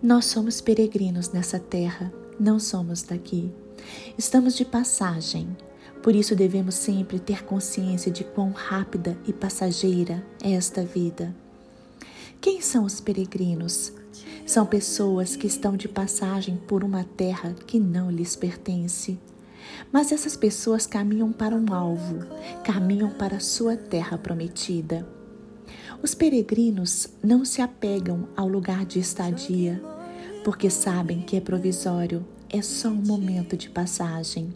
Nós somos peregrinos nessa terra, não somos daqui. Estamos de passagem, por isso devemos sempre ter consciência de quão rápida e passageira é esta vida. Quem são os peregrinos? São pessoas que estão de passagem por uma terra que não lhes pertence. Mas essas pessoas caminham para um alvo, caminham para a sua terra prometida. Os peregrinos não se apegam ao lugar de estadia, porque sabem que é provisório, é só um momento de passagem.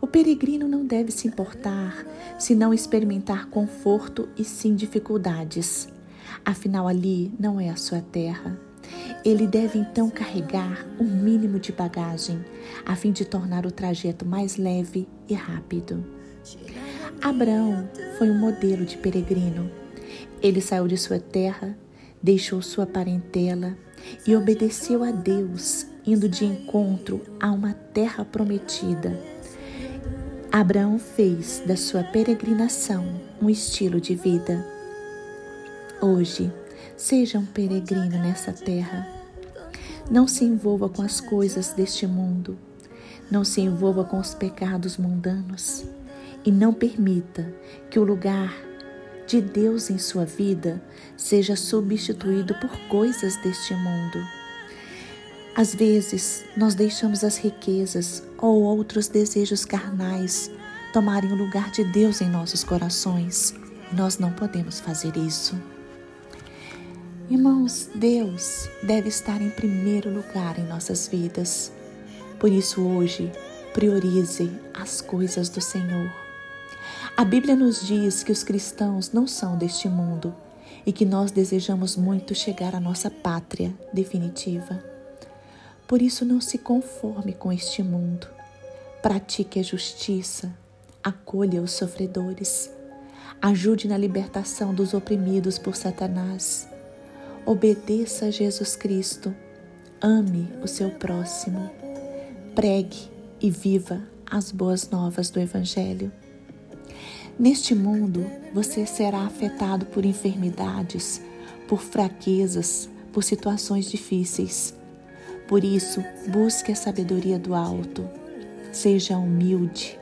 O peregrino não deve se importar se não experimentar conforto e sim dificuldades. Afinal, ali não é a sua terra. Ele deve então carregar o um mínimo de bagagem, a fim de tornar o trajeto mais leve e rápido. Abraão foi um modelo de peregrino. Ele saiu de sua terra, deixou sua parentela e obedeceu a Deus, indo de encontro a uma terra prometida. Abraão fez da sua peregrinação um estilo de vida. Hoje, seja um peregrino nessa terra. Não se envolva com as coisas deste mundo. Não se envolva com os pecados mundanos. E não permita que o lugar de Deus em sua vida seja substituído por coisas deste mundo. Às vezes, nós deixamos as riquezas ou outros desejos carnais tomarem o lugar de Deus em nossos corações. Nós não podemos fazer isso. Irmãos, Deus deve estar em primeiro lugar em nossas vidas. Por isso, hoje, priorize as coisas do Senhor. A Bíblia nos diz que os cristãos não são deste mundo e que nós desejamos muito chegar à nossa pátria definitiva. Por isso, não se conforme com este mundo. Pratique a justiça, acolha os sofredores, ajude na libertação dos oprimidos por Satanás Obedeça a Jesus Cristo. Ame o seu próximo. Pregue e viva as boas novas do Evangelho. Neste mundo, você será afetado por enfermidades, por fraquezas, por situações difíceis. Por isso, busque a sabedoria do alto. Seja humilde.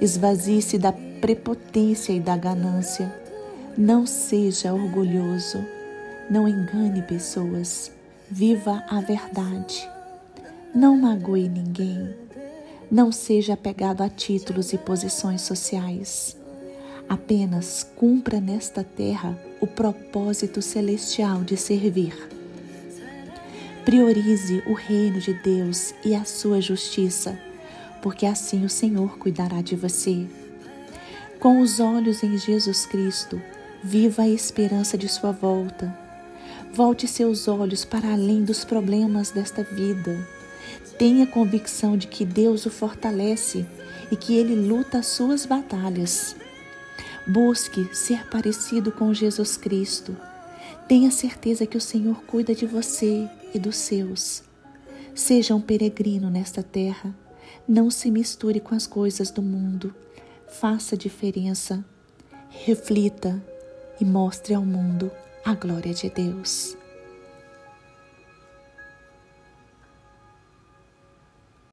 Esvazie-se da prepotência e da ganância. Não seja orgulhoso. Não engane pessoas, viva a verdade. Não magoe ninguém. Não seja apegado a títulos e posições sociais. Apenas cumpra nesta terra o propósito celestial de servir. Priorize o reino de Deus e a sua justiça, porque assim o Senhor cuidará de você. Com os olhos em Jesus Cristo, viva a esperança de sua volta Volte seus olhos para além dos problemas desta vida. Tenha convicção de que Deus o fortalece e que Ele luta as suas batalhas. Busque ser parecido com Jesus Cristo. Tenha certeza que o Senhor cuida de você e dos seus. Seja um peregrino nesta terra. Não se misture com as coisas do mundo. Faça diferença. Reflita e mostre ao mundo a glória de Deus.